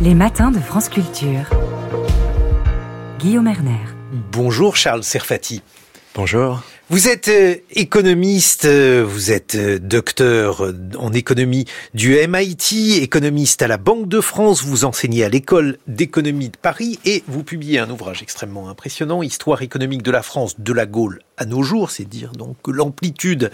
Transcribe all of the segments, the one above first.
Les matins de France Culture. Guillaume Erner. Bonjour Charles Serfati. Bonjour. Vous êtes euh, économiste, euh, vous êtes euh, docteur en économie du MIT, économiste à la Banque de France, vous enseignez à l'école d'économie de Paris et vous publiez un ouvrage extrêmement impressionnant, Histoire économique de la France de la Gaule à nos jours, c'est dire donc que l'amplitude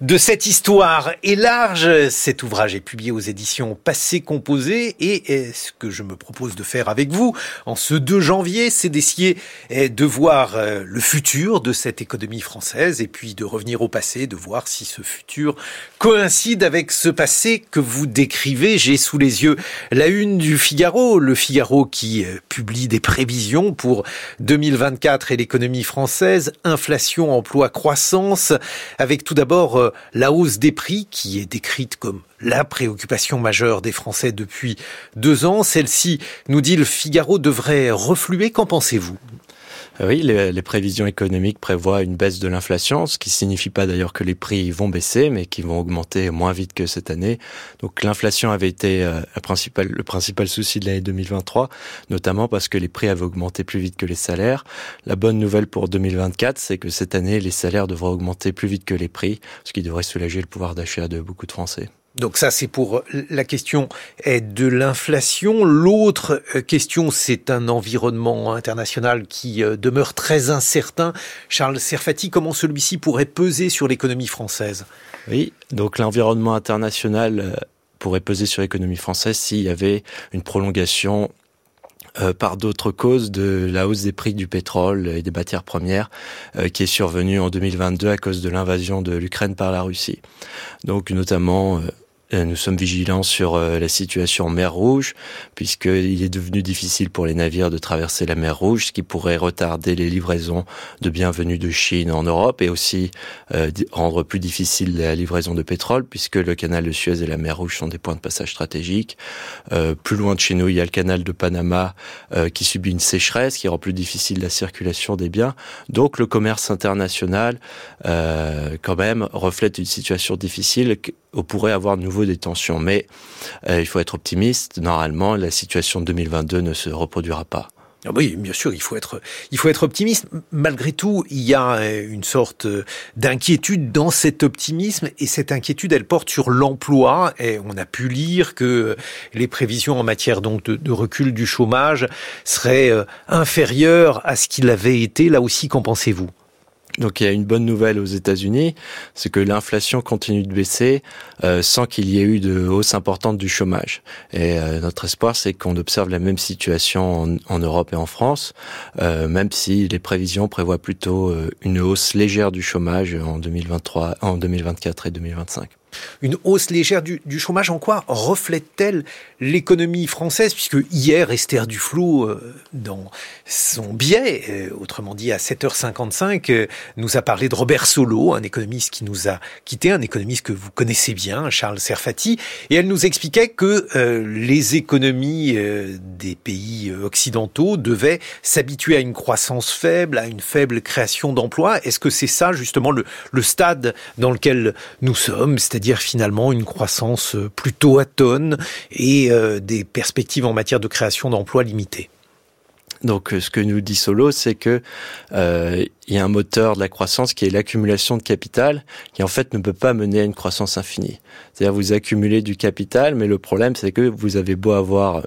de cette histoire est large. Cet ouvrage est publié aux éditions Passé Composé et ce que je me propose de faire avec vous en ce 2 janvier, c'est d'essayer de voir le futur de cette économie française et puis de revenir au passé, de voir si ce futur coïncide avec ce passé que vous décrivez. J'ai sous les yeux la une du Figaro, le Figaro qui euh, publie des prévisions pour 2024 et l'économie française, inflation, emploi, croissance, avec tout d'abord euh, la hausse des prix qui est décrite comme la préoccupation majeure des Français depuis deux ans. Celle-ci, nous dit le Figaro, devrait refluer. Qu'en pensez-vous? Oui, les, prévisions économiques prévoient une baisse de l'inflation, ce qui signifie pas d'ailleurs que les prix vont baisser, mais qui vont augmenter moins vite que cette année. Donc l'inflation avait été euh, le principal souci de l'année 2023, notamment parce que les prix avaient augmenté plus vite que les salaires. La bonne nouvelle pour 2024, c'est que cette année, les salaires devraient augmenter plus vite que les prix, ce qui devrait soulager le pouvoir d'achat de beaucoup de Français. Donc ça, c'est pour la question de l'inflation. L'autre euh, question, c'est un environnement international qui euh, demeure très incertain. Charles Serfati, comment celui-ci pourrait peser sur l'économie française? Oui, donc l'environnement international euh, pourrait peser sur l'économie française s'il y avait une prolongation par d'autres causes de la hausse des prix du pétrole et des matières premières qui est survenue en 2022 à cause de l'invasion de l'Ukraine par la Russie. Donc notamment euh, nous sommes vigilants sur euh, la situation en mer Rouge, puisqu'il est devenu difficile pour les navires de traverser la mer Rouge, ce qui pourrait retarder les livraisons de bienvenue de Chine en Europe et aussi euh, rendre plus difficile la livraison de pétrole, puisque le canal de Suez et la mer Rouge sont des points de passage stratégiques. plus loin de chez nous, il y a le canal de Panama qui subit une sécheresse, qui rend plus difficile la circulation des biens. Donc le commerce international, quand même, reflète une situation difficile on pourrait avoir de nouveau des tensions. Mais euh, il faut être optimiste. Normalement, la situation de 2022 ne se reproduira pas. Ah oui, bien sûr, il faut être, il faut être optimiste. Malgré tout, il y a euh, une sorte d'inquiétude dans cet optimisme, et cette inquiétude, elle porte sur l'emploi. Et on a pu lire que les prévisions en matière donc de, de recul du chômage seraient euh, inférieures à ce qu'il avait été. Là aussi, qu'en pensez-vous? Donc il y a une bonne nouvelle aux États-Unis, c'est que l'inflation continue de baisser euh, sans qu'il y ait eu de hausse importante du chômage. Et euh, notre espoir, c'est qu'on observe la même situation en, Europe et en France, euh, même si les prévisions prévoient plutôt une hausse légère du chômage en 2023, en 2024 et 2025 une hausse légère du, chômage, en quoi reflète-t-elle l'économie française Puisque hier, Esther Duflo, euh, dans son biais, euh, autrement dit à 7h55, euh, nous a parlé de Robert Solo, un économiste qui nous a quitté, un économiste que vous connaissez bien, Charles Serfati, et elle nous expliquait que les économies des pays occidentaux devaient s'habituer à une croissance faible, à une faible création d'emplois. Est-ce que c'est ça justement le, le stade dans lequel nous sommes, c'est-à-dire dire finalement une croissance euh, plutôt atone et euh, des perspectives en matière de création d'emplois limitées. Donc, euh, ce que nous dit Solo, c'est que euh, il y a un moteur de la croissance qui est l'accumulation de capital, qui en fait ne peut pas mener à une croissance infinie. C'est-à-dire vous accumulez du capital, mais le problème c'est que vous avez beau avoir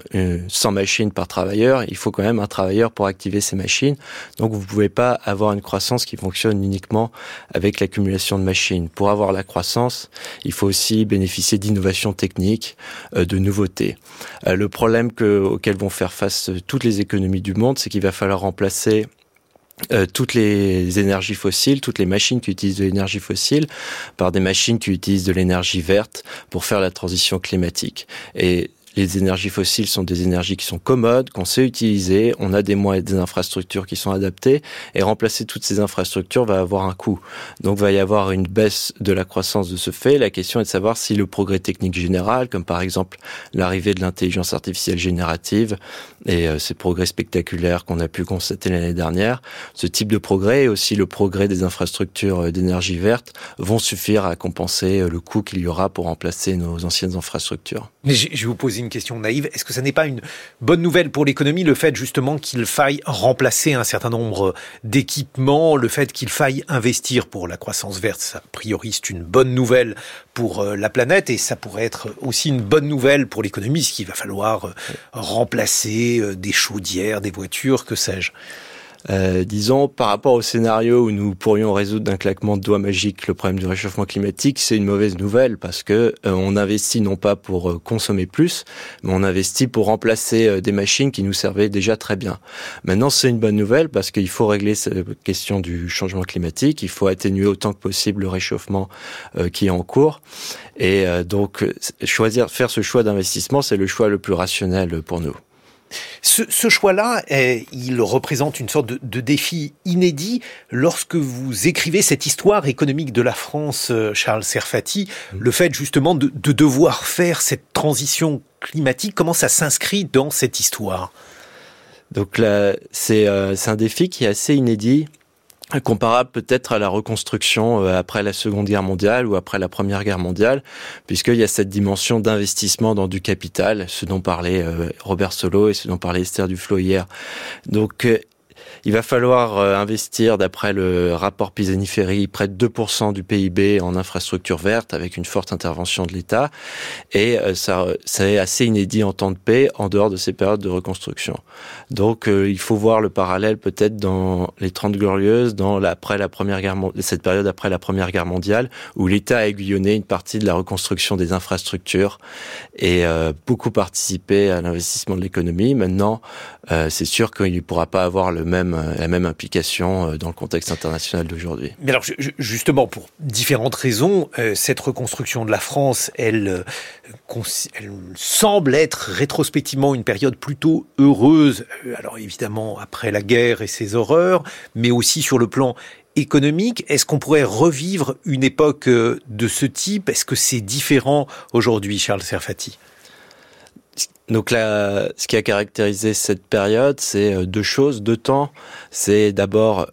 100 machines par travailleur, il faut quand même un travailleur pour activer ces machines. Donc vous pouvez pas avoir une croissance qui fonctionne uniquement avec l'accumulation de machines. Pour avoir la croissance, il faut aussi bénéficier d'innovations techniques, euh, de nouveautés. le problème que, auquel vont faire face toutes les économies du monde c'est qu'il va falloir remplacer euh, toutes les énergies fossiles, toutes les machines qui utilisent de l'énergie fossile par des machines qui utilisent de l'énergie verte pour faire la transition climatique. Et les énergies fossiles sont des énergies qui sont commodes, qu'on sait utiliser, on a des moyens et des infrastructures qui sont adaptées, et remplacer toutes ces infrastructures va avoir un coût. Donc va y avoir une baisse de la croissance de ce fait. La question est de savoir si le progrès technique général, comme par exemple l'arrivée de l'intelligence artificielle générative et euh, ces progrès spectaculaires qu'on a pu constater l'année dernière, ce type de progrès et aussi le progrès des infrastructures euh, d'énergie verte vont suffire à compenser euh, le coût qu'il y aura pour remplacer nos anciennes infrastructures. Mais je vous poser une question naïve, est-ce que ça n'est pas une bonne nouvelle pour l'économie, le fait justement qu'il faille remplacer un certain nombre d'équipements, le fait qu'il faille investir pour la croissance verte, ça, a c'est une bonne nouvelle pour euh, la planète et ça pourrait être aussi une bonne nouvelle pour l'économie, ce qu'il va falloir euh, remplacer euh, des chaudières, des voitures, que sais-je. Euh, disons, par rapport au scénario où nous pourrions résoudre d'un claquement de doigts magique le problème du réchauffement climatique, c'est une mauvaise nouvelle parce que euh, on investit non pas pour euh, consommer plus, mais on investit pour remplacer des machines qui nous servaient déjà très bien. Maintenant, c'est une bonne nouvelle parce qu'il faut régler cette question du changement climatique, il faut atténuer autant que possible le réchauffement qui est en cours. Et donc, choisir, faire ce choix d'investissement, c'est le choix le plus rationnel pour nous. Ce, choix-là, il représente une sorte de, défi inédit. Lorsque vous écrivez cette histoire économique de la France, euh, Charles Serfati, mmh. le fait justement de, devoir faire cette transition climatique, comment ça s'inscrit dans cette histoire? Donc là, c'est euh, un défi qui est assez inédit comparable peut-être à la reconstruction euh, après la Seconde Guerre mondiale ou après la Première Guerre mondiale, puisqu'il y a cette dimension d'investissement dans du capital, ce dont parlait euh, Robert Solo et ce dont parlait Esther Duflo hier. Donc euh, il va falloir euh, investir, d'après le rapport Pisani-Ferry, près de 2% du PIB en infrastructure verte avec une forte intervention de l'État. Et euh, ça, c'est assez inédit en temps de paix en dehors de ces périodes de reconstruction. Donc, euh, il faut voir le parallèle peut-être dans les 30 glorieuses, dans après la première guerre, cette période après la première guerre mondiale, où l'État a aiguillonné une partie de la reconstruction des infrastructures et beaucoup participé à l'investissement de l'économie. Maintenant, c'est sûr qu'il ne pourra pas avoir le même euh, la même implication euh, dans le contexte international d'aujourd'hui. Mais alors justement, pour différentes raisons, euh, cette reconstruction de la France, elle, elle semble être rétrospectivement une période plutôt heureuse. Alors évidemment, après la guerre et ses horreurs, mais aussi sur le plan économique. Est-ce qu'on pourrait revivre une époque de ce type? Est-ce que c'est différent aujourd'hui, Charles Serfati? Donc là, ce qui a caractérisé cette période, c'est euh, deux choses, deux temps. C'est d'abord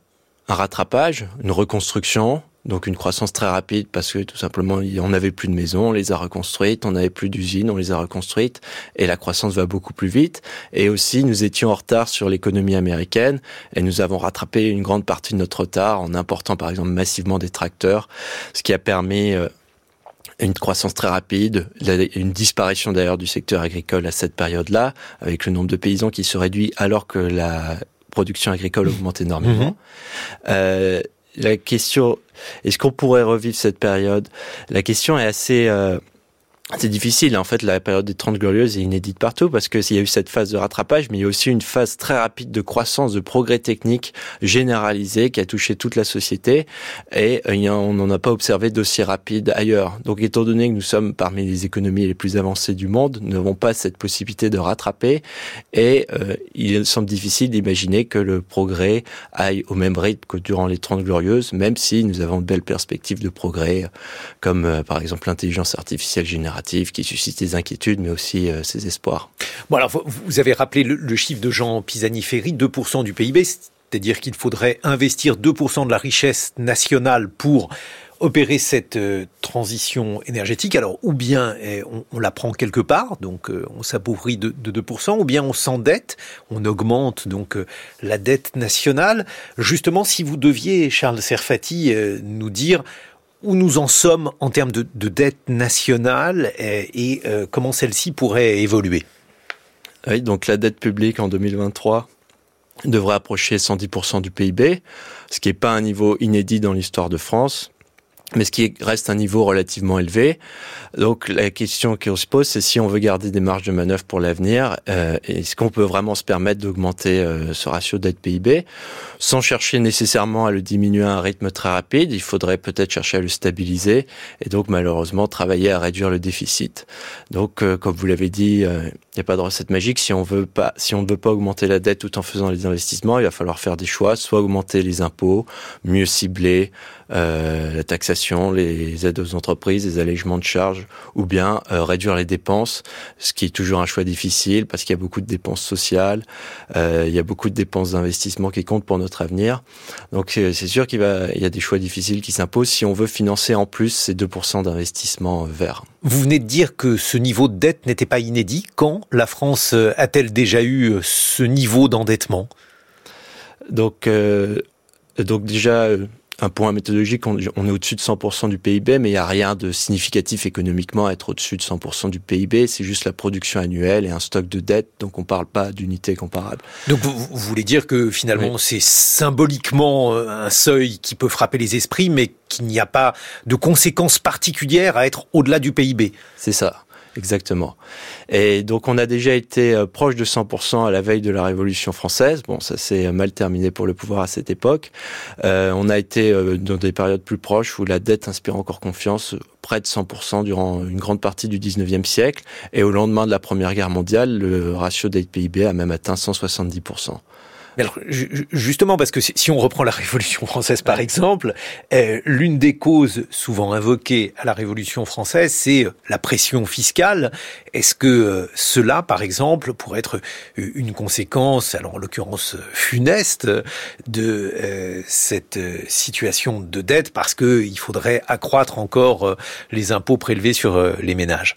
un rattrapage, une reconstruction, donc une croissance très rapide parce que tout simplement on n'avait plus de maisons, on les a reconstruites, on n'avait plus d'usines, on les a reconstruites et la croissance va beaucoup plus vite. Et aussi nous étions en retard sur l'économie américaine et nous avons rattrapé une grande partie de notre retard en important par exemple massivement des tracteurs, ce qui a permis euh, une croissance très rapide, une disparition d'ailleurs du secteur agricole à cette période-là, avec le nombre de paysans qui se réduit alors que la production agricole augmente énormément. Mhm. Euh, la question, est-ce qu'on pourrait revivre cette période? La question est assez euh, c'est difficile. En fait, la période des 30 glorieuses est inédite partout parce que s'il y a eu cette phase de rattrapage, mais il y a aussi une phase très rapide de croissance, de progrès technique généralisé qui a touché toute la société et euh, on n'en a pas observé d'aussi rapide ailleurs. Donc, étant donné que nous sommes parmi les économies les plus avancées du monde, nous n'avons pas cette possibilité de rattraper et euh, il semble difficile d'imaginer que le progrès aille au même rythme que durant les 30 glorieuses, même si nous avons de belles perspectives de progrès, comme euh, par exemple l'intelligence artificielle générale qui suscite des inquiétudes, mais aussi euh, ses espoirs. Bon, alors vous avez rappelé le, chiffre de Jean Pisani-Ferry, 2% du PIB, c'est-à-dire qu'il faudrait investir 2% de la richesse nationale pour opérer cette euh, transition énergétique. Alors, ou bien eh, on, la prend quelque part, donc euh, on s'appauvrit de, 2%, ou bien on s'endette, on augmente donc la dette nationale. Justement, si vous deviez, Charles Serfati, nous dire où nous en sommes en termes de, dette nationale et, euh, comment celle-ci pourrait évoluer? Oui, donc la dette publique en 2023 devrait approcher 110% du PIB, ce qui n'est pas un niveau inédit dans l'histoire de France mais ce qui reste un niveau relativement élevé. Donc la question qu'on se pose, c'est si on veut garder des marges de manœuvre pour l'avenir, euh, est-ce qu'on peut vraiment se permettre d'augmenter euh, ce ratio dette PIB sans chercher nécessairement à le diminuer à un rythme très rapide Il faudrait peut-être chercher à le stabiliser et donc malheureusement travailler à réduire le déficit. Donc euh, comme vous l'avez dit, il n'y a pas de recette magique. Si on si on ne veut pas augmenter la dette tout en faisant les investissements, il va falloir faire des choix, soit augmenter les impôts, mieux cibler la taxation les aides aux entreprises, les allègements de charges, ou bien réduire les dépenses, ce qui est toujours un choix difficile parce qu'il y a beaucoup de dépenses sociales, il y a beaucoup de dépenses d'investissement qui comptent pour notre avenir. Donc c'est sûr qu'il il y a des choix difficiles qui s'imposent si on veut financer en plus ces 2% d'investissement vert. Vous venez de dire que ce niveau de dette n'était pas inédit. Quand la France a-t-elle déjà eu ce niveau d'endettement? Donc, euh, donc déjà, euh, un point méthodologique, on, est au-dessus de 100% du PIB, mais il n'y a rien de significatif économiquement à être au-dessus de 100% du PIB. C'est juste la production annuelle et un stock de dette, donc on ne parle pas d'unité comparable. Donc vous, voulez dire que finalement c'est symboliquement euh, un seuil qui peut frapper les esprits, mais qu'il n'y a pas de conséquences particulières à être au-delà du PIB C'est ça. Exactement. Et donc on a déjà été euh, proche de 100% à la veille de la Révolution française. Bon, ça s'est mal terminé pour le pouvoir à cette époque. Euh, on a été euh, dans des périodes plus proches où la dette inspire encore confiance, près de 100% durant une grande partie du 19e siècle. Et au lendemain de la Première Guerre mondiale, le ratio dette-PIB a même atteint 170% justement, parce que si on reprend la Révolution française par exemple, euh, l'une des causes souvent invoquées à la Révolution française, c'est euh, la pression fiscale. Est-ce que euh, cela, par exemple, pourrait être une conséquence, alors en l'occurrence funeste, de cette situation de dette, parce qu'il faudrait accroître encore les impôts prélevés sur les ménages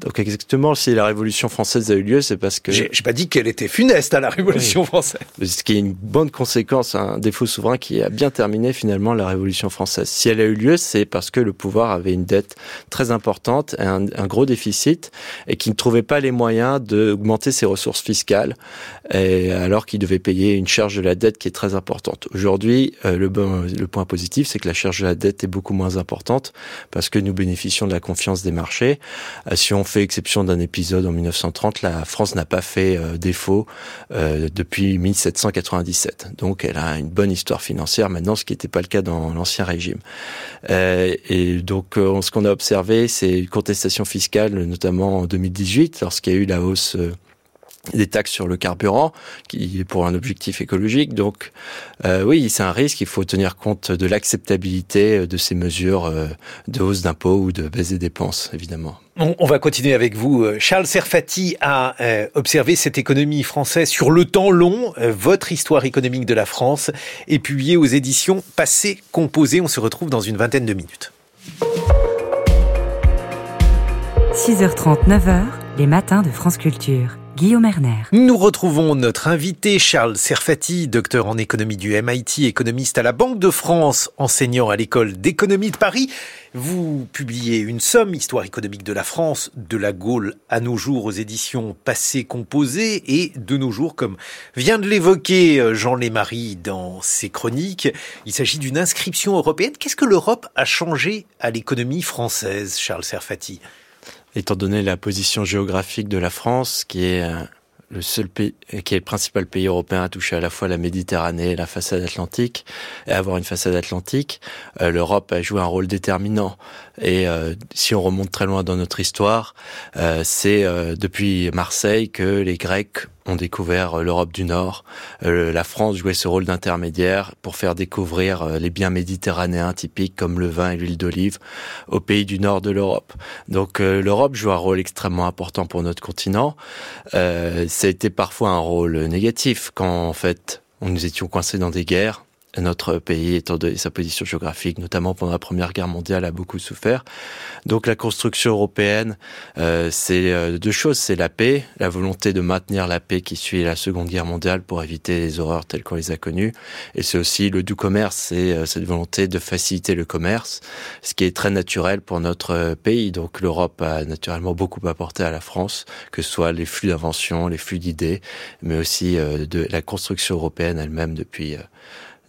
donc exactement, si la Révolution française a eu lieu, c'est parce que... J'ai pas dit qu'elle était funeste à la Révolution française. Ce qui est une bonne conséquence, un défaut souverain qui a bien terminé finalement la Révolution française. Si elle a eu lieu, c'est parce que le pouvoir avait une dette très importante, un, un gros déficit, et qui ne trouvait pas les moyens d'augmenter ses ressources fiscales, et alors qu'il devait payer une charge de la dette qui est très importante. Aujourd'hui, euh, le, le point positif, c'est que la charge de la dette est beaucoup moins importante, parce que nous bénéficions de la confiance des marchés. Euh, si on fait exception d'un épisode en 1930, la France n'a pas fait euh, défaut euh, depuis 1797. Donc elle a une bonne histoire financière maintenant, ce qui n'était pas le cas dans l'ancien régime. Euh, et donc ce qu'on a observé, c'est une contestation fiscale, notamment en 2018, lorsqu'il y a eu la hausse des taxes sur le carburant, qui est pour un objectif écologique. Donc, euh, oui, c'est un risque. Il faut tenir compte de l'acceptabilité de ces mesures euh, de hausse d'impôts ou de baisse des dépenses, évidemment. On, va continuer avec vous. Euh, Charles Serfati a observé cette économie française sur le temps long. votre histoire économique de la France est publiée aux éditions Passé Composé. On se retrouve dans une vingtaine de minutes. 6h30, 9h, les matins de France Culture. Guillaume Erner. Nous retrouvons notre invité Charles Serfati, docteur en économie du MIT, économiste à la Banque de France, enseignant à l'école d'économie de Paris. Vous publiez une somme, Histoire économique de la France, de la Gaule à nos jours aux éditions Passé Composé et de nos jours, comme vient de l'évoquer euh, Jean Lémarie dans ses chroniques. Il s'agit d'une inscription européenne. Qu'est-ce que l'Europe a changé à l'économie française, Charles Serfati? Étant donné la position géographique de la France, qui est euh, le seul pays, qui est le principal pays européen à toucher à la fois la Méditerranée et la façade atlantique, et avoir une façade atlantique, euh, l'Europe a joué un rôle déterminant. Et euh, si on remonte très loin dans notre histoire, c'est depuis Marseille que les Grecs ont découvert euh, l'Europe du Nord. Euh, la France jouait ce rôle d'intermédiaire pour faire découvrir euh, les biens méditerranéens typiques comme le vin et l'huile d'olive aux pays du nord de l'Europe. Donc l'Europe joue un rôle extrêmement important pour notre continent. ça a été parfois un rôle négatif quand en fait nous étions coincés dans des guerres notre pays, étant donné sa position géographique, notamment pendant la Première Guerre mondiale, a beaucoup souffert. Donc la construction européenne, euh, c'est euh, deux choses. C'est la paix, la volonté de maintenir la paix qui suit la Seconde Guerre mondiale pour éviter les horreurs telles qu'on les a connues. Et c'est aussi le doux commerce, c'est euh, cette volonté de faciliter le commerce, ce qui est très naturel pour notre pays. Donc l'Europe a naturellement beaucoup apporté à la France, que ce soit les flux d'invention, les flux d'idées, mais aussi de la construction européenne elle-même depuis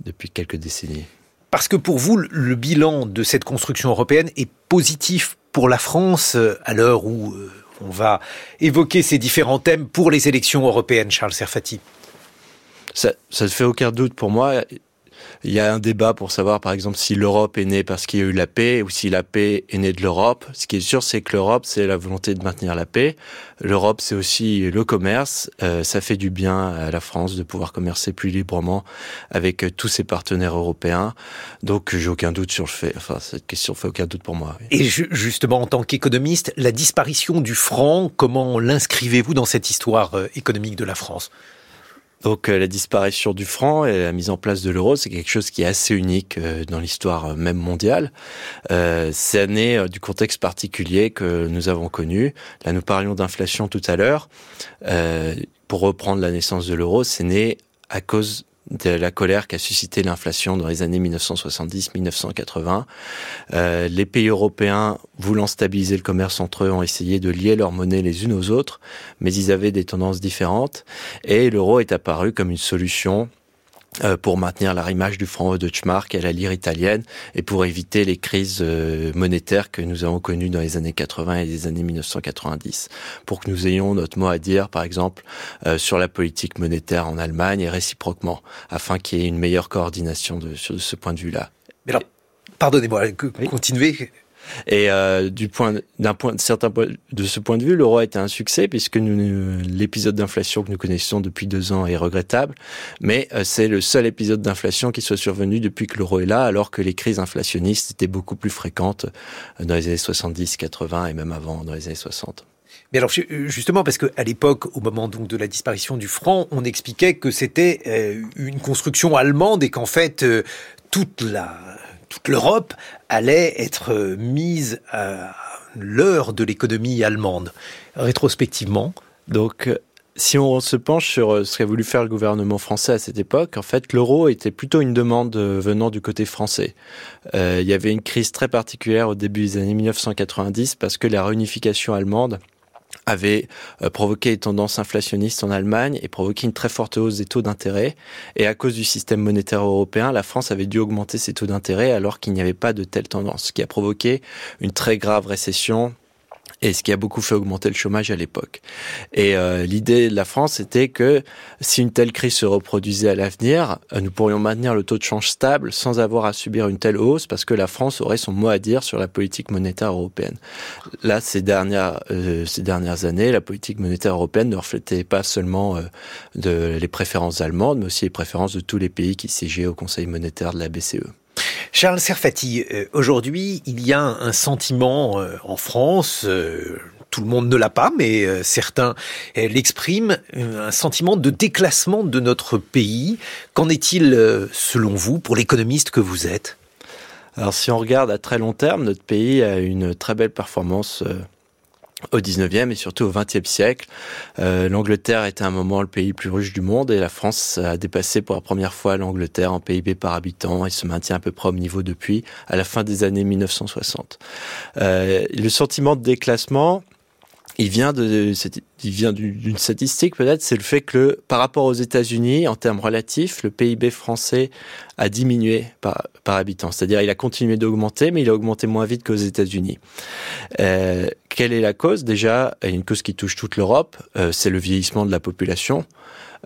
depuis quelques décennies. Parce que pour vous, le bilan de cette construction européenne est positif pour la France euh, à l'heure où euh, on va évoquer ces différents thèmes pour les élections européennes, Charles Serfati? Ça ne fait aucun doute pour moi. Il y a un débat pour savoir, par exemple, si l'Europe est née parce qu'il y a eu la paix ou si la paix est née de l'Europe. Ce qui est sûr, c'est que l'Europe, c'est la volonté de maintenir la paix. L'Europe, c'est aussi le commerce. Euh, ça fait du bien à la France de pouvoir commercer plus librement avec euh, tous ses partenaires européens. Donc, j'ai aucun doute sur le fait. Enfin, cette question fait aucun doute pour moi. Et justement, en tant qu'économiste, la disparition du franc, comment l'inscrivez-vous dans cette histoire euh, économique de la France? Donc euh, la disparition du franc et la mise en place de l'euro, c'est quelque chose qui est assez unique euh, dans l'histoire euh, même mondiale. c'est né du contexte particulier que nous avons connu. Là, nous parlions d'inflation tout à l'heure. pour reprendre la naissance de l'euro, c'est né à cause de la colère qu'a suscité l'inflation dans les années 1970-1980. Euh, les pays européens, voulant stabiliser le commerce entre eux, ont essayé de lier leurs monnaies les unes aux autres, mais ils avaient des tendances différentes, et l'euro est apparu comme une solution pour maintenir l'arrimage du franc Deutschmark à la lire italienne et pour éviter les crises euh, monétaires que nous avons connues dans les années 80 et les années 1990. Pour que nous ayons notre mot à dire, par exemple, euh, sur la politique monétaire en Allemagne et réciproquement, afin qu'il y ait une meilleure coordination de, sur ce point de vue-là. Mais alors, pardonnez-moi, continuez. Et euh, du point, d'un point, certain de ce point de vue, l'euro a été un succès puisque l'épisode d'inflation que nous connaissons depuis deux ans est regrettable, mais euh, c'est le seul épisode d'inflation qui soit survenu depuis que l'euro est là, alors que les crises inflationnistes étaient beaucoup plus fréquentes euh, dans les années 70, 80 et même avant dans les années 60. Mais alors justement parce qu'à l'époque, au moment donc de la disparition du franc, on expliquait que c'était une construction allemande et qu'en fait toute la toute l'Europe allait être mise à l'heure de l'économie allemande. Rétrospectivement. Donc, si on se penche sur euh, ce qu'a voulu faire le gouvernement français à cette époque, en fait, l'euro était plutôt une demande euh, venant du côté français. Euh, il y avait une crise très particulière au début des années 1990 parce que la réunification allemande avait euh, provoqué une tendance inflationniste en Allemagne et provoqué une très forte hausse des taux d'intérêt. Et à cause du système monétaire européen, la France avait dû augmenter ses taux d'intérêt alors qu'il n'y avait pas de telle tendance, ce qui a provoqué une très grave récession et ce qui a beaucoup fait augmenter le chômage à l'époque. Et euh, l'idée de la France était que si une telle crise se reproduisait à l'avenir, euh, nous pourrions maintenir le taux de change stable sans avoir à subir une telle hausse parce que la France aurait son mot à dire sur la politique monétaire européenne. Là, ces dernières, euh, ces dernières années, la politique monétaire européenne ne reflétait pas seulement de, les préférences allemandes, mais aussi les préférences de tous les pays qui siégeaient au Conseil monétaire de la BCE. Charles Serfati, euh, aujourd'hui, il y a un sentiment euh, en France, euh, tout le monde ne l'a pas, mais certains l'expriment, un sentiment de déclassement de notre pays. Qu'en est-il, selon vous, pour l'économiste que vous êtes? Alors, si on regarde à très long terme, notre pays a une très belle performance au 19e et surtout au 20e siècle. Euh, L'Angleterre était à un moment le pays le plus riche du monde et la France a dépassé pour la première fois l'Angleterre en PIB par habitant et se maintient à peu près au niveau depuis à la fin des années 1960. Euh, le sentiment de déclassement, il vient de, il vient d'une statistique peut-être, c'est le fait que par rapport aux États-Unis, en termes relatifs, le PIB français a diminué par, habitant. C'est-à-dire, il a continué d'augmenter, mais il a augmenté moins vite qu'aux États-Unis. Euh, quelle est la cause? Déjà, une cause qui touche toute l'Europe, euh, c'est le vieillissement de la population.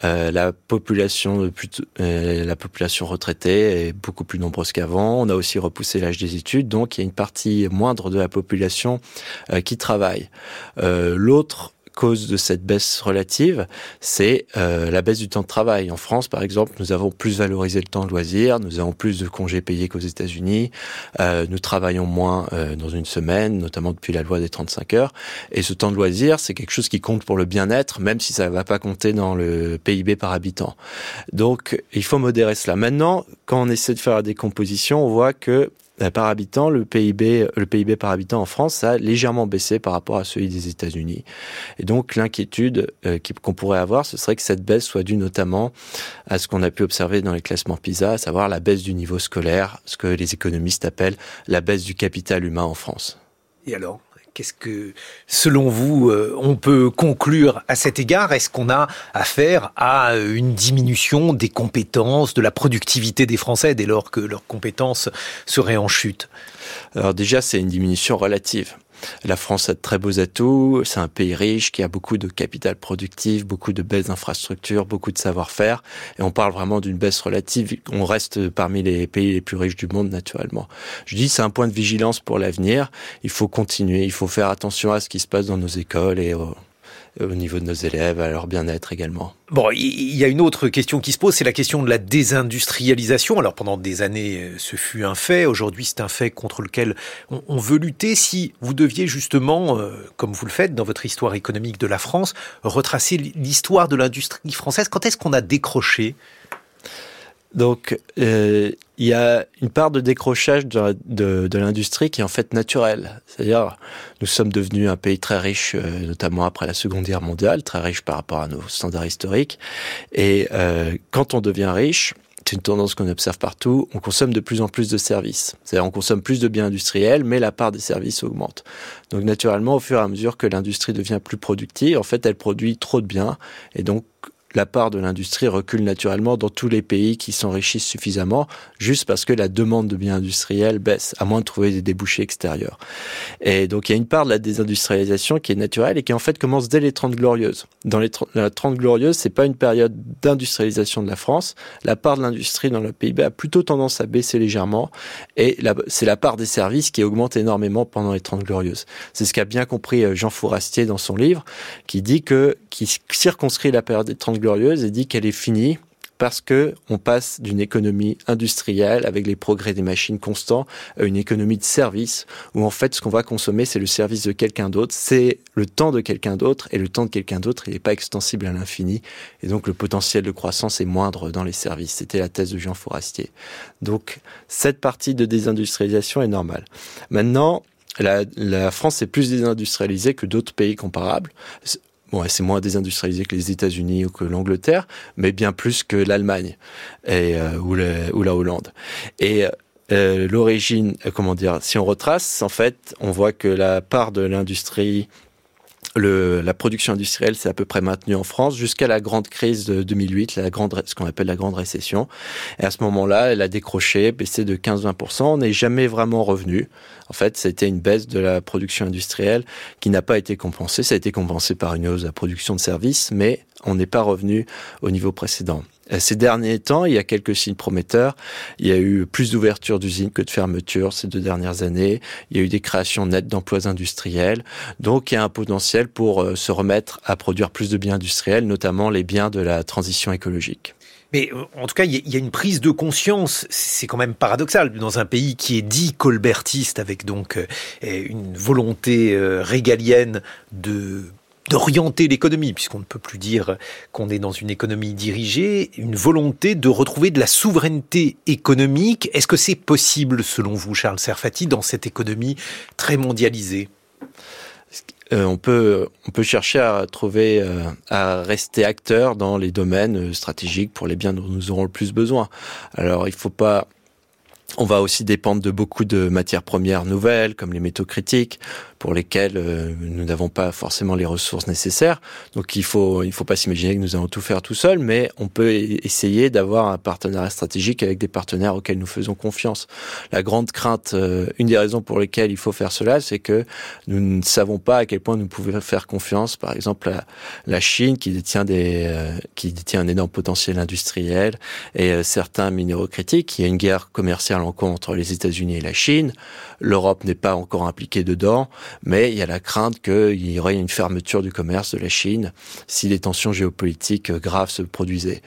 Euh, la population euh, la population retraitée est beaucoup plus nombreuse qu'avant. On a aussi repoussé l'âge des études, donc il y a une partie moindre de la population euh, qui travaille. L'autre cause de cette baisse relative, c'est euh, la baisse du temps de travail. En France, par exemple, nous avons plus valorisé le temps de loisir, nous avons plus de congés payés qu'aux États-Unis, euh, nous travaillons moins euh, dans une semaine, notamment depuis la loi des 35 heures. Et ce temps de loisir, c'est quelque chose qui compte pour le bien-être, même si ça ne va pas compter dans le PIB par habitant. Donc, il faut modérer cela. Maintenant, quand on essaie de faire la décomposition, on voit que par habitant, le PIB, par habitant en France a légèrement baissé par rapport à celui des États-Unis. Et donc l'inquiétude euh, qu'on pourrait avoir, ce serait que cette baisse soit due notamment à ce qu'on a pu observer dans les classements PISA, à savoir la baisse du niveau scolaire, ce que les économistes appellent la baisse du capital humain en France. Et alors? Qu'est-ce que, selon vous, euh, on peut conclure à cet égard? Est-ce qu'on a affaire à une diminution des compétences, de la productivité des Français dès lors que leurs compétences seraient en chute? Alors déjà, c'est une diminution relative. La France a de très beaux atouts. C'est un pays riche qui a beaucoup de capital productif, beaucoup de belles infrastructures, beaucoup de savoir-faire. Et on parle vraiment d'une baisse relative. On reste parmi les pays les plus riches du monde, naturellement. Je dis, c'est un point de vigilance pour l'avenir. Il faut continuer. Il faut faire attention à ce qui se passe dans nos écoles et au niveau de nos élèves, à leur bien-être également. Bon, il y a une autre question qui se pose, c'est la question de la désindustrialisation. Alors pendant des années, euh, ce fut un fait. Aujourd'hui, c'est un fait contre lequel on, veut lutter. Si vous deviez justement, euh, comme vous le faites dans votre histoire économique de la France, retracer l'histoire de l'industrie française, quand est-ce qu'on a décroché? Donc, euh, il y a une part de décrochage de, de, de l'industrie qui est en fait naturelle. C'est-à-dire, nous sommes devenus un pays très riche, euh, notamment après la Seconde Guerre mondiale, très riche par rapport à nos standards historiques. Et euh, quand on devient riche, c'est une tendance qu'on observe partout, on consomme de plus en plus de services. C'est-à-dire on consomme plus de biens industriels, mais la part des services augmente. Donc naturellement, au fur et à mesure que l'industrie devient plus productive, en fait, elle produit trop de biens, et donc la part de l'industrie recule naturellement dans tous les pays qui s'enrichissent suffisamment, juste parce que la demande de biens industriels baisse, à moins de trouver des débouchés extérieurs. Et donc il y a une part de la désindustrialisation qui est naturelle et qui en fait commence dès les 30 glorieuses. Dans les 30, la 30 glorieuses, c'est pas une période d'industrialisation de la France. La part de l'industrie dans le PIB a plutôt tendance à baisser légèrement et c'est la part des services qui augmente énormément pendant les 30 glorieuses. C'est ce qu'a bien compris euh, Jean Fourastier dans son livre, qui dit que, qui circonscrit la période des 30 glorieuse et dit qu'elle est finie parce que on passe d'une économie industrielle avec les progrès des machines constants à une économie de service où en fait ce qu'on va consommer c'est le service de quelqu'un d'autre, c'est le temps de quelqu'un d'autre et le temps de quelqu'un d'autre il n'est pas extensible à l'infini et donc le potentiel de croissance est moindre dans les services. C'était la thèse de Jean Fourastier. Donc cette partie de désindustrialisation est normale. Maintenant la, la, France est plus désindustrialisée que d'autres pays comparables. Bon, c'est moins désindustrialisé que les États-Unis ou que l'Angleterre, mais bien plus que l'Allemagne euh, ou, ou, la Hollande. Et euh, l'origine, euh, comment dire, si on retrace, en fait, on voit que la part de l'industrie le, la production industrielle s'est à peu près maintenue en France jusqu'à la grande crise de 2008, la grande, ce qu'on appelle la grande récession. Et à ce moment-là, elle a décroché, baissé de 15-20%. On n'est jamais vraiment revenu. En fait, c'était une baisse de la production industrielle qui n'a pas été compensée. Ça a été compensé par une hausse de la production de services, mais on n'est pas revenu au niveau précédent. Euh, ces derniers temps, il y a quelques signes prometteurs. Il y a eu plus d'ouverture d'usines que de fermetures ces deux dernières années. Il y a eu des créations nettes d'emplois industriels. Donc, il y a un potentiel pour euh, se remettre à produire plus de biens industriels, notamment les biens de la transition écologique. Mais euh, en tout cas, il y a une prise de conscience. C'est quand même paradoxal dans un pays qui est dit colbertiste, avec donc une volonté régalienne de d'orienter l'économie, puisqu'on ne peut plus dire qu'on est dans une économie dirigée, une volonté de retrouver de la souveraineté économique. Est-ce que c'est possible, selon vous, Charles Serfati, dans cette économie très mondialisée? Euh, on peut chercher à trouver euh, à rester acteur dans les domaines stratégiques pour les biens dont nous aurons le plus besoin. Alors il faut pas on va aussi dépendre de beaucoup de matières premières nouvelles, comme les métaux critiques pour lesquels euh, nous n'avons pas forcément les ressources nécessaires. Donc il faut il faut pas s'imaginer que nous allons tout faire tout seul, mais on peut essayer d'avoir un partenariat stratégique avec des partenaires auxquels nous faisons confiance. La grande crainte, euh, une des raisons pour lesquelles il faut faire cela, c'est que nous ne savons pas à quel point nous pouvons faire confiance, par exemple, à la Chine qui détient des euh, qui détient un énorme potentiel industriel et certains minéraux critiques. Il y a une guerre commerciale en cours entre les États-Unis et la Chine. L'Europe n'est pas encore impliquée dedans mais il y a la crainte qu'il y aurait une fermeture du commerce de la Chine si des tensions géopolitiques graves se produisaient.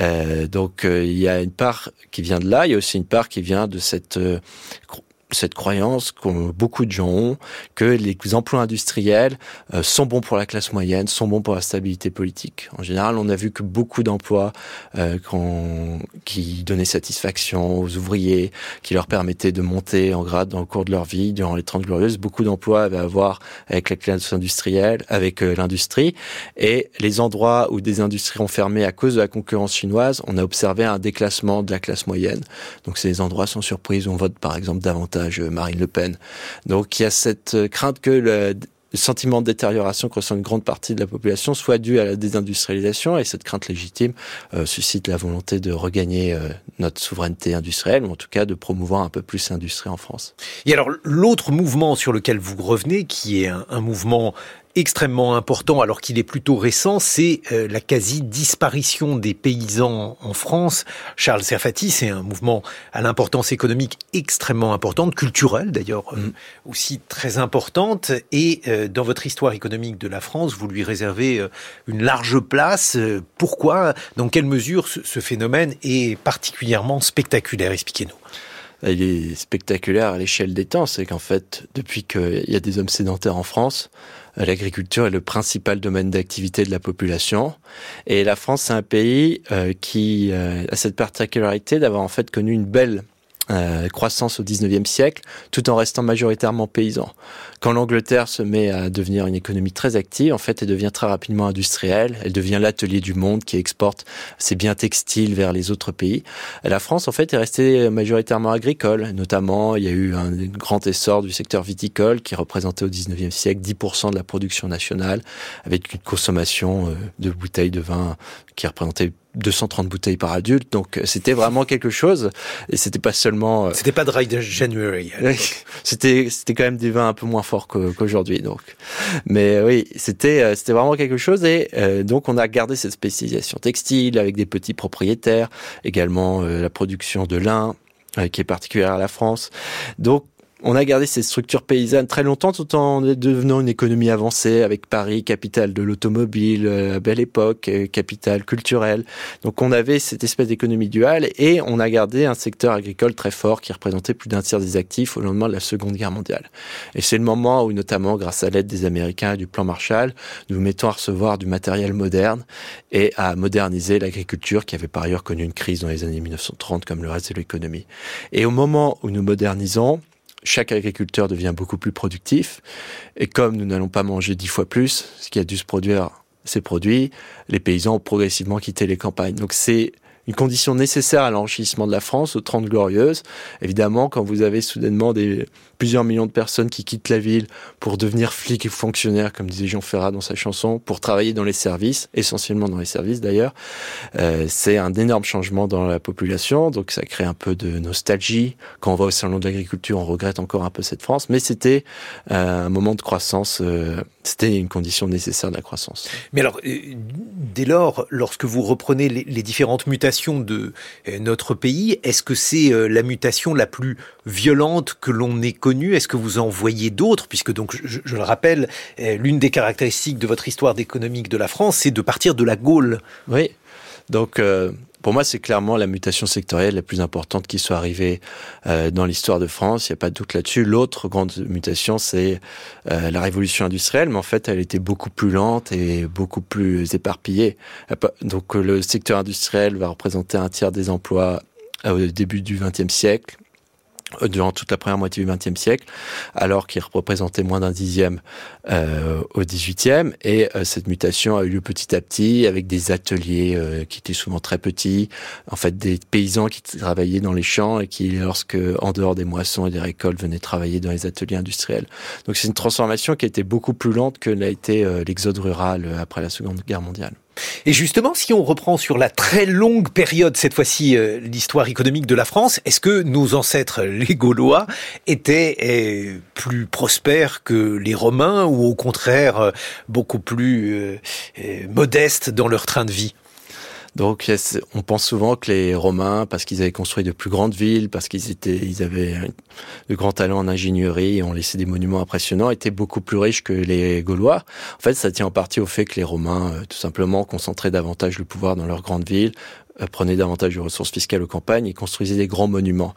Euh, donc euh, il y a une part qui vient de là, il y a aussi une part qui vient de cette euh, cette croyance que beaucoup de gens ont que les emplois industriels euh, sont bons pour la classe moyenne, sont bons pour la stabilité politique. En général, on a vu que beaucoup d'emplois euh, qui donnaient satisfaction aux ouvriers, qui leur permettaient de monter en grade dans le cours de leur vie durant les 30 glorieuses, beaucoup d'emplois avaient à voir avec la classe industrielle, avec euh, l'industrie. Et les endroits où des industries ont fermé à cause de la concurrence chinoise, on a observé un déclassement de la classe moyenne. Donc ces endroits sans surprise, on vote par exemple davantage Marine Le Pen. Donc il y a cette crainte que sentiment de détérioration que ressent une grande partie de la population soit dû à la désindustrialisation et cette crainte légitime euh, suscite la volonté de regagner euh, notre souveraineté industrielle ou en tout cas de promouvoir un peu plus l'industrie en France. Et alors l'autre mouvement sur lequel vous revenez, qui est un mouvement extrêmement important, alors qu'il est plutôt récent, c'est euh, la quasi-disparition des paysans en France. Charles Serfati, c'est un mouvement à l'importance économique extrêmement importante, culturelle d'ailleurs euh, mm. aussi très importante. Et euh, dans votre histoire économique de la France, vous lui réservez une large place. Pourquoi? Dans quelle mesure ce, phénomène est particulièrement spectaculaire? Expliquez-nous il est spectaculaire à l'échelle des temps. C'est qu'en fait, depuis qu'il y a des hommes sédentaires en France, l'agriculture est le principal domaine d'activité de la population. Et la France, c'est un pays euh, qui euh, a cette particularité d'avoir en fait connu une belle euh, croissance au 19e siècle, tout en restant majoritairement paysan. Quand l'Angleterre se met à devenir une économie très active, en fait, elle devient très rapidement industrielle. Elle devient l'atelier du monde qui exporte ses biens textiles vers les autres pays. la France, en fait, est restée majoritairement agricole. Notamment, il y a eu un grand essor du secteur viticole qui représentait au 19e siècle 10% de la production nationale, avec une consommation euh, de bouteilles de vin qui représentait 230 bouteilles par adulte, donc euh, c'était vraiment quelque chose. Et c'était pas seulement. Euh, c'était pas Dry January. c'était c'était quand même des vins un peu moins forts qu'aujourd'hui, donc. Mais euh, oui, c'était c'était vraiment quelque chose. Et donc on a gardé cette spécialisation textile avec des petits propriétaires, également la production de lin qui est particulière à la France. Donc on a gardé ces structures paysannes très longtemps tout en devenant une économie avancée avec Paris, capitale de l'automobile, euh, belle époque, euh, capitale culturelle. Donc on avait cette espèce d'économie duale et on a gardé un secteur agricole très fort qui représentait plus d'un tiers des actifs au lendemain de la Seconde Guerre mondiale. Et c'est le moment où notamment grâce à l'aide des Américains et du plan Marshall, nous mettons à recevoir du matériel moderne et à moderniser l'agriculture qui avait par ailleurs connu une crise dans les années 1930 comme le reste de l'économie. Et au moment où nous modernisons, chaque agriculteur devient beaucoup plus productif. Et comme nous n'allons pas manger dix fois plus, ce qui a dû se produire ces produits, les paysans ont progressivement quitté les campagnes. Donc c'est une condition nécessaire à l'enrichissement de la France aux 30 glorieuses. Évidemment, quand vous avez soudainement des, plusieurs millions de personnes qui quittent la ville pour devenir flics et fonctionnaires, comme disait Jean Ferrat dans sa chanson, pour travailler dans les services, essentiellement dans les services d'ailleurs, euh, c'est un énorme changement dans la population, donc ça crée un peu de nostalgie. Quand on va au salon de l'agriculture, on regrette encore un peu cette France, mais c'était euh, un moment de croissance, euh, c'était une condition nécessaire de la croissance. Mais alors, dès lors, lorsque vous reprenez les différentes mutations de euh, notre pays, est-ce que c'est la mutation la plus violente que l'on ait connue? Est-ce que vous en voyez d'autres? Puisque donc, je, le rappelle, euh, l'une des caractéristiques de votre histoire économique de la France, c'est de partir de la Gaule. Oui. Donc, euh, pour moi, c'est clairement la mutation sectorielle la plus importante qui soit arrivée euh, dans l'histoire de France. Il n'y a pas de doute là-dessus. L'autre grande mutation, c'est la révolution industrielle, mais en fait, elle était beaucoup plus lente et beaucoup plus éparpillée. Donc, le secteur industriel va représenter un tiers des emplois au début du XXe siècle euh, durant toute la première moitié du XXe siècle, alors qu'il représentait moins d'un dixième euh, au XVIIIe. Et euh, cette mutation a eu lieu petit à petit avec des ateliers euh, qui étaient souvent très petits, en fait des paysans qui travaillaient dans les champs et qui, lorsque en dehors des moissons et des récoltes, venaient travailler dans les ateliers industriels. Donc c'est une transformation qui a été beaucoup plus lente que l'a été l'exode rural après la Seconde Guerre mondiale. Et justement, si on reprend sur la très longue période, cette fois-ci, euh, l'histoire économique de la France, est-ce que nos ancêtres, les Gaulois, étaient euh, plus prospères que les Romains ou au contraire euh, beaucoup plus modestes dans leur train de vie? Donc on pense souvent que les Romains, parce qu'ils avaient construit de plus grandes villes, parce qu'ils étaient, ils avaient de grands talents en ingénierie ont laissé des monuments impressionnants, étaient beaucoup plus riches que les Gaulois. En fait, ça tient en partie au fait que les Romains, euh, tout simplement, concentraient davantage le pouvoir dans leurs grandes villes, euh, prenaient davantage de ressources fiscales aux campagnes et construisaient des grands monuments.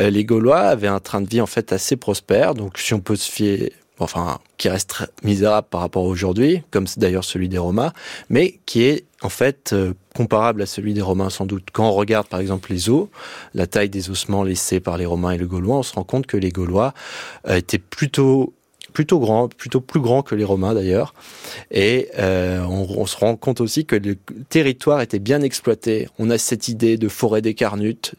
Euh, les Gaulois avaient un train de vie en fait assez prospère, donc si on peut se fier enfin qui reste misérable par rapport aujourd'hui, comme d'ailleurs celui des Romains, mais qui est en fait euh, comparable à celui des Romains sans doute. Quand on regarde par exemple les os, la taille des ossements laissés par les Romains et les Gaulois, on se rend compte que les Gaulois euh, étaient plutôt plutôt grand, plutôt plus grand que les Romains d'ailleurs. Et euh, on, se rend compte aussi que le territoire était bien exploité. On a cette idée de forêt des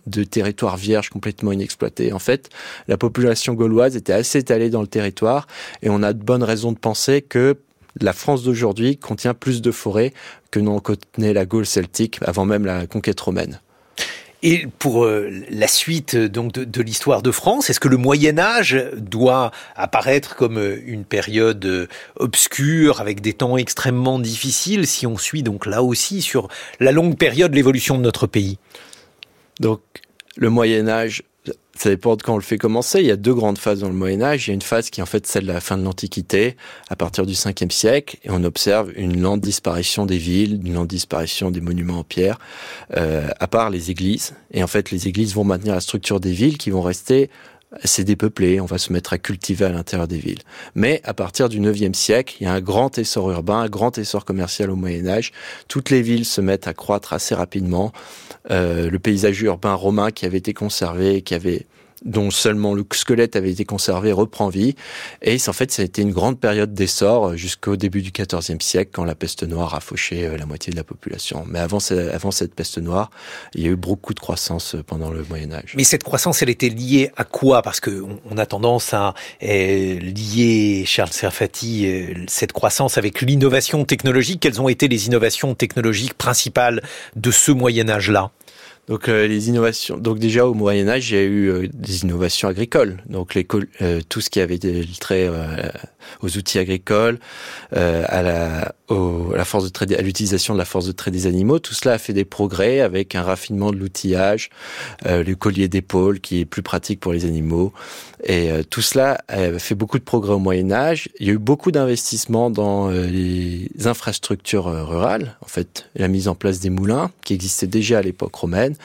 de territoire vierge complètement inexploité. En fait, la population gauloise était assez étalée dans le territoire et on a de bonnes raisons de penser que la France d'aujourd'hui contient plus de forêts que n'en contenait la Gaule celtique avant même la conquête romaine. Et pour euh, la suite donc de, de l'histoire de France, est-ce que le Moyen Âge doit apparaître comme euh, une période euh, obscure avec des temps extrêmement difficiles si on suit donc là aussi sur la longue période l'évolution de notre pays? Donc le Moyen Âge ça dépend de quand on le fait commencer. Il y a deux grandes phases dans le Moyen Âge. Il y a une phase qui est en fait celle de la fin de l'Antiquité, à partir du 5e siècle, et on observe une lente disparition des villes, une lente disparition des monuments en pierre, euh, à part les églises. Et en fait, les églises vont maintenir la structure des villes qui vont rester c'est dépeuplé, on va se mettre à cultiver à l'intérieur des villes. Mais à partir du 9e siècle, il y a un grand essor urbain, un grand essor commercial au Moyen Âge. Toutes les villes se mettent à croître assez rapidement. Euh, le paysage urbain romain qui avait été conservé, qui avait dont seulement le squelette avait été conservé, reprend vie. Et en fait, ça a été une grande période d'essor jusqu'au début du XIVe siècle, quand la peste noire a fauché euh, la moitié de la population. Mais avant, cette peste noire, il y a eu beaucoup de croissance euh, pendant le Moyen Âge. Mais cette croissance, elle était liée à quoi? Parce que on a tendance à lier, Charles Serfati, euh, cette croissance avec l'innovation technologique. Quelles ont été les innovations technologiques principales de ce Moyen Âge-là? Donc euh, les innovations. Donc déjà au Moyen Âge, il y a eu euh, des innovations agricoles. Donc les, euh, tout ce qui avait trait aux outils agricoles, à la, au, la force de trait, à l'utilisation de la force de trait des animaux, tout cela a fait des progrès avec un raffinement de l'outillage, le collier d'épaule qui est plus pratique pour les animaux, et tout cela a fait beaucoup de progrès au Moyen Âge. Il y a eu beaucoup d'investissements dans les infrastructures rurales, en fait, la mise en place des moulins qui existaient déjà à l'époque romaine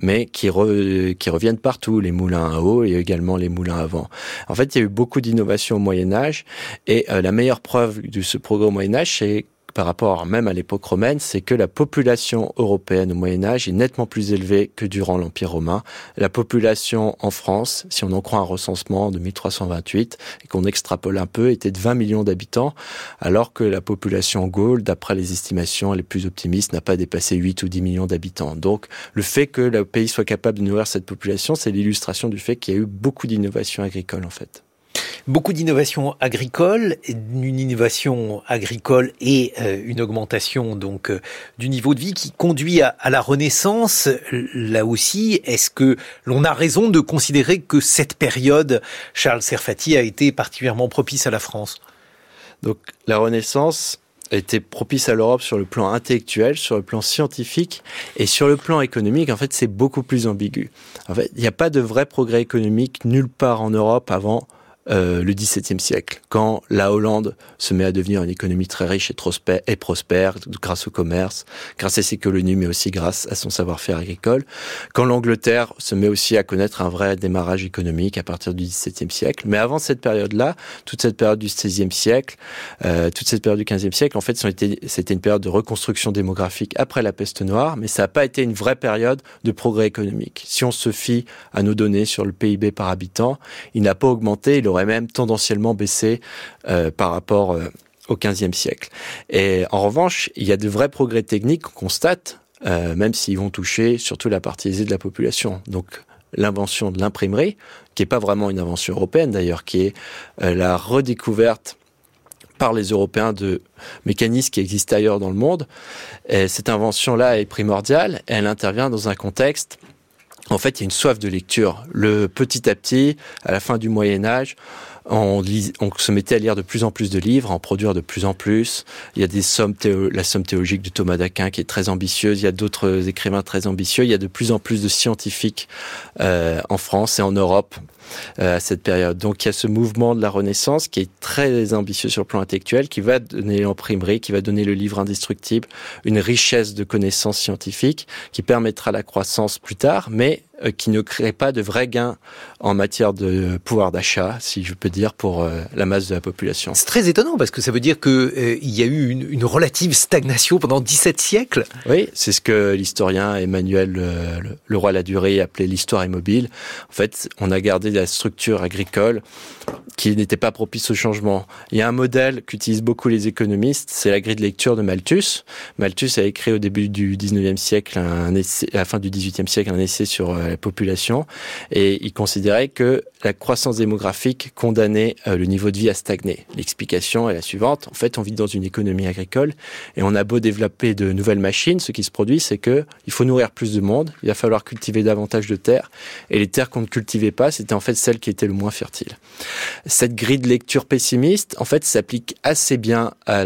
mais qui, reviennent partout, les moulins à eau et également les moulins à vent. En fait, il y a eu beaucoup d'innovations au Moyen Âge, et euh, la meilleure preuve de ce progrès au Moyen Âge, c'est par rapport même à l'époque romaine, c'est que la population européenne au Moyen Âge est nettement plus élevée que durant l'Empire romain. La population en France, si on en croit un recensement de 1328 et qu'on extrapole un peu, était de 20 millions d'habitants, alors que la population en Gaule, d'après les estimations les plus optimistes, n'a pas dépassé 8 ou 10 millions d'habitants. Donc le fait que le pays soit capable de nourrir cette population, c'est l'illustration du fait qu'il y a eu beaucoup d'innovations agricoles en fait beaucoup d'innovations agricoles, une innovation agricole et euh, une augmentation donc euh, du niveau de vie qui conduit à, la Renaissance. Là aussi, est-ce que l'on a raison de considérer que cette période, Charles Serfati, a été particulièrement propice à la France? Donc la Renaissance été propice à l'Europe sur le plan intellectuel, sur le plan scientifique et sur le plan économique. En fait, c'est beaucoup plus ambigu. En fait, il n'y a pas de vrai progrès économique nulle part en Europe avant euh, le XVIIe siècle, quand la Hollande se met à devenir une économie très riche et, prospère, grâce au commerce, grâce à ses colonies, mais aussi grâce à son savoir-faire agricole, quand l'Angleterre se met aussi à connaître un vrai démarrage économique à partir du XVIIe siècle. Mais avant cette période-là, toute cette période du XVIe siècle, euh, toute cette période du XVe siècle, en fait, c'était une période de reconstruction démographique après la peste noire, mais ça n'a pas été une vraie période de progrès économique. Si on se fie à nos données sur le PIB par habitant, il n'a pas augmenté, il aurait même tendanciellement baissé euh, par rapport euh, au XVe siècle. Et en revanche, il y a de vrais progrès techniques qu'on constate, euh, même s'ils vont toucher surtout la partie aisée de la population. Donc l'invention de l'imprimerie, qui n'est pas vraiment une invention européenne d'ailleurs, qui est la redécouverte par les Européens de mécanismes qui existent ailleurs dans le monde. Et cette invention-là est primordiale. Elle intervient dans un contexte en fait, il y a une soif de lecture. Le petit à petit, à la fin du Moyen Âge, on, se mettait à lire de plus en plus de livres, à en produire de plus en plus. Il y a des sommes la somme théologique de Thomas d'Aquin qui est très ambitieuse. Il y a d'autres écrivains très ambitieux. Il y a de plus en plus de scientifiques euh, en France et en Europe à cette période. Donc il y a ce mouvement de la Renaissance qui est très ambitieux sur le plan intellectuel, qui va donner l'imprimerie, qui va donner le livre indestructible, une richesse de connaissances scientifiques qui permettra la croissance plus tard, mais euh, qui ne crée pas de vrais gains en matière de pouvoir d'achat, si je peux dire, pour euh, la masse de la population. C'est très étonnant parce que ça veut dire qu'il euh, y a eu une, une, relative stagnation pendant 17 siècles. Oui, c'est ce que l'historien Emmanuel Leroy-Ladurie appelait l'histoire immobile. En fait, on a gardé la structure agricole qui n'était pas propice au changement. Il y a un modèle qu'utilisent beaucoup les économistes, c'est la grille de lecture de Malthus. Malthus a écrit au début du 19e siècle, à la fin du 18e siècle, un essai sur la population et il considérait que la croissance démographique condamnait euh, le niveau de vie à stagner. L'explication est la suivante. En fait, on vit dans une économie agricole et on a beau développer de nouvelles machines, ce qui se produit, c'est que il faut nourrir plus de monde, il va falloir cultiver davantage de terres et les terres qu'on ne cultivait pas, c'était en fait celles qui étaient le moins fertiles. Cette grille de lecture pessimiste, en fait, s'applique assez bien à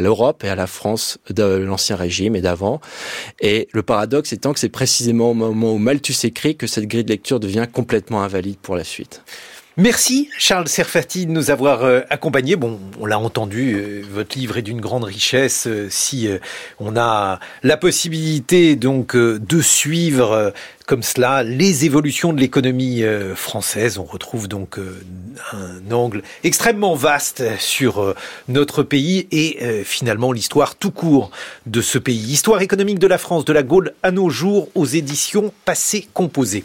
l'Europe et à la France de l'ancien régime et d'avant. Et le paradoxe étant que c'est précisément au moment où Malthus écrit que cette grille de lecture devient complètement invalide pour la suite. Merci Charles Serfati de nous avoir euh, accompagnés. Bon, on l'a entendu, euh, votre livre est d'une grande richesse. Euh, si on a la possibilité donc de suivre comme cela les évolutions de l'économie française, on retrouve donc un angle extrêmement vaste sur notre pays et finalement l'histoire tout court de ce pays. Histoire économique de la France, de la Gaule à nos jours aux éditions passées composées.